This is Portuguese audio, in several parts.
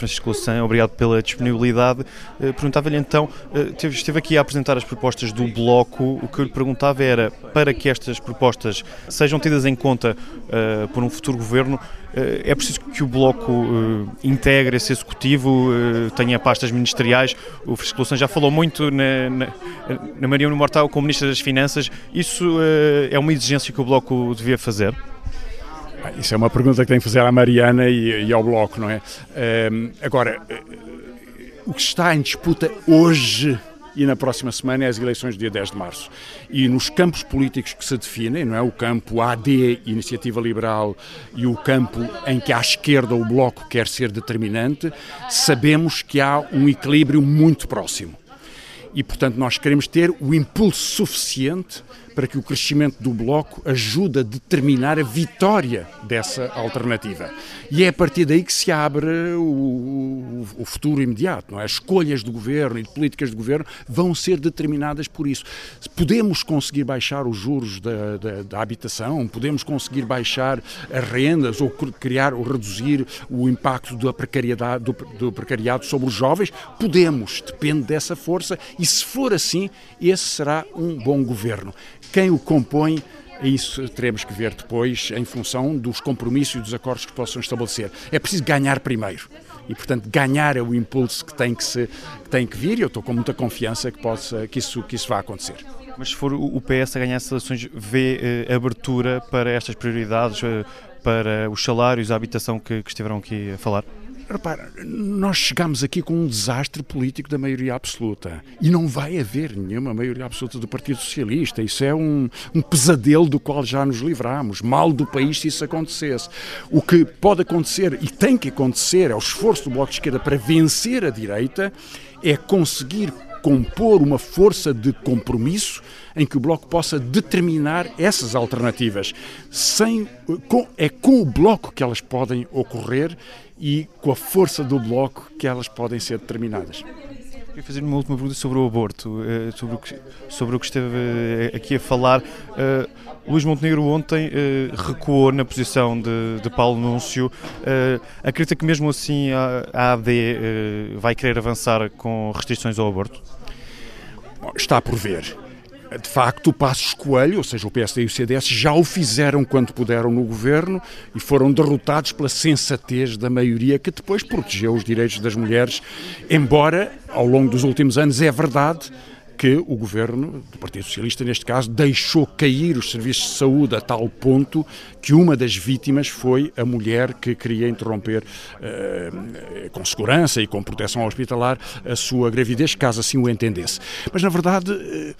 Francisco Louçã, obrigado pela disponibilidade. Perguntava-lhe então, esteve aqui a apresentar as propostas do Bloco, o que eu lhe perguntava era, para que estas propostas sejam tidas em conta por um futuro governo, é preciso que o Bloco integre esse executivo, tenha pastas ministeriais. O Francisco Louçã já falou muito na, na, na Mortal como Ministra das Finanças. Isso é uma exigência que o Bloco devia fazer? Isso é uma pergunta que tem que fazer à Mariana e, e ao Bloco, não é? Um, agora, eh, o que está em disputa hoje e na próxima semana é as eleições do dia 10 de março. E nos campos políticos que se definem, não é? O campo AD, Iniciativa Liberal, e o campo em que à esquerda o Bloco quer ser determinante, sabemos que há um equilíbrio muito próximo. E, portanto, nós queremos ter o impulso suficiente para que o crescimento do Bloco ajude a determinar a vitória dessa alternativa. E é a partir daí que se abre o, o, futuro imediato. Não é? As escolhas do governo e de políticas do governo vão ser determinadas por isso. Podemos conseguir baixar os juros da, da, da habitação, podemos conseguir baixar as rendas ou criar ou reduzir o impacto da precariedade, do, do precariado sobre os jovens? Podemos, depende dessa força, e se for assim, esse será um bom governo. Quem o compõe isso teremos que ver depois em função dos compromissos e dos acordos que possam estabelecer. É preciso ganhar primeiro. E, portanto, ganhar é o impulso que tem que, se, que, tem que vir e eu estou com muita confiança que, possa, que, isso, que isso vá acontecer. Mas se for o PS a ganhar as eleições, vê eh, abertura para estas prioridades, eh, para os salários, a habitação que, que estiveram aqui a falar? Repara, nós chegamos aqui com um desastre político da maioria absoluta e não vai haver nenhuma maioria absoluta do Partido Socialista. Isso é um, um pesadelo do qual já nos livramos. Mal do país se isso acontecesse. O que pode acontecer e tem que acontecer é o esforço do Bloco de Esquerda para vencer a direita, é conseguir compor uma força de compromisso em que o Bloco possa determinar essas alternativas. Sem, com, é com o Bloco que elas podem ocorrer e com a força do Bloco que elas podem ser determinadas. Queria fazer uma última pergunta sobre o aborto, eh, sobre o que, sobre o que esteve eh, aqui a falar. Uh, Luís Montenegro ontem recuou na posição de, de Paulo Núncio. Acredita que mesmo assim a, a AD vai querer avançar com restrições ao aborto? Está por ver. De facto, o Passos Coelho, ou seja, o PSD e o CDS, já o fizeram quando puderam no governo e foram derrotados pela sensatez da maioria que depois protegeu os direitos das mulheres, embora ao longo dos últimos anos é verdade que o governo do Partido Socialista, neste caso, deixou cair os serviços de saúde a tal ponto que uma das vítimas foi a mulher que queria interromper uh, com segurança e com proteção hospitalar a sua gravidez, caso assim o entendesse. Mas, na verdade, uh,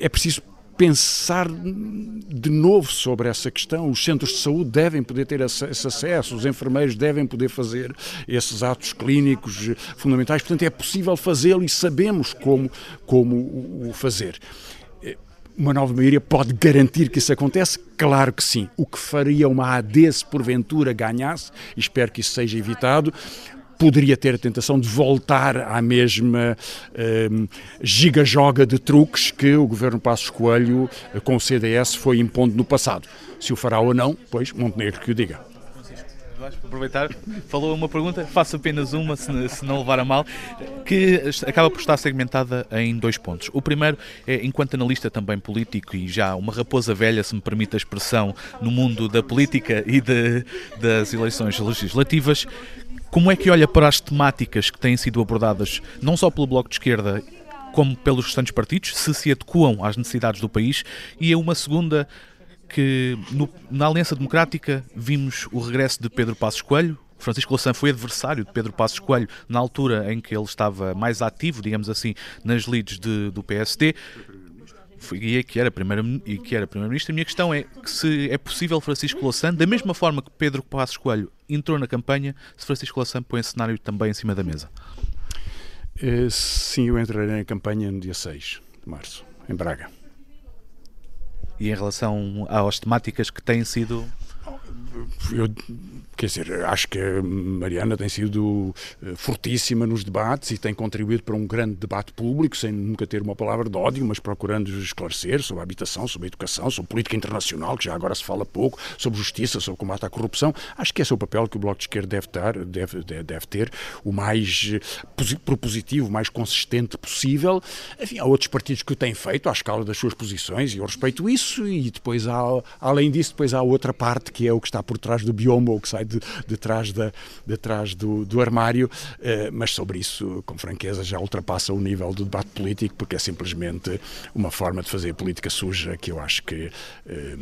é preciso pensar de novo sobre essa questão. Os centros de saúde devem poder ter esse acesso, os enfermeiros devem poder fazer esses atos clínicos fundamentais. Portanto, é possível fazê-lo e sabemos como, como o fazer. Uma nova maioria pode garantir que isso acontece? Claro que sim. O que faria uma AD se porventura ganhasse, espero que isso seja evitado, poderia ter a tentação de voltar à mesma um, giga-joga de truques que o governo Passos Coelho eh, com o CDS foi impondo no passado. Se o fará ou não, pois Montenegro que o diga. Vais aproveitar, falou uma pergunta, faço apenas uma, se, se, não levar a mal, que acaba por estar segmentada em dois pontos. O primeiro é, enquanto analista também político e já uma raposa velha, se me permite a expressão, no mundo da política e de, das eleições legislativas, como é que olha para as temáticas que têm sido abordadas, não só pelo Bloco de Esquerda, como pelos restantes partidos, se se adequam às necessidades do país? E é uma segunda que no, na Aliança Democrática vimos o regresso de Pedro Passos Coelho. Francisco Louçã foi adversário de Pedro Passos Coelho na altura em que ele estava mais ativo, digamos assim, nas leads de, do PSD e que era primeiro-ministro. Primeiro a minha questão é que se é possível Francisco Louçã, da mesma forma que Pedro Passos Coelho entrou na campanha, se Francisco Louçã põe esse cenário também em cima da mesa. Uh, sim, eu entrarei na campanha no dia 6 de março, em Braga. E em relação às temáticas que têm sido eu Quer dizer, acho que a Mariana tem sido eh, fortíssima nos debates e tem contribuído para um grande debate público, sem nunca ter uma palavra de ódio, mas procurando esclarecer sobre a habitação, sobre a educação, sobre política internacional, que já agora se fala pouco, sobre justiça, sobre combate à corrupção. Acho que esse é o papel que o Bloco de Esquerda deve, dar, deve, deve ter, o mais eh, propositivo, o mais consistente possível. Enfim, há outros partidos que o têm feito à escala das suas posições e eu respeito isso. E depois, há, além disso, depois há outra parte que é o que está por trás do biombo, que sai de, de trás, da, de trás do, do armário, eh, mas sobre isso, com franqueza, já ultrapassa o nível do debate político, porque é simplesmente uma forma de fazer política suja que eu acho que eh,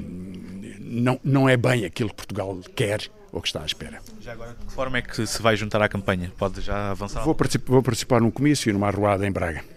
não, não é bem aquilo que Portugal quer ou que está à espera. Já agora, de que forma é que se vai juntar à campanha? Pode já avançar? Vou participar, vou participar num comício e numa arruada em Braga.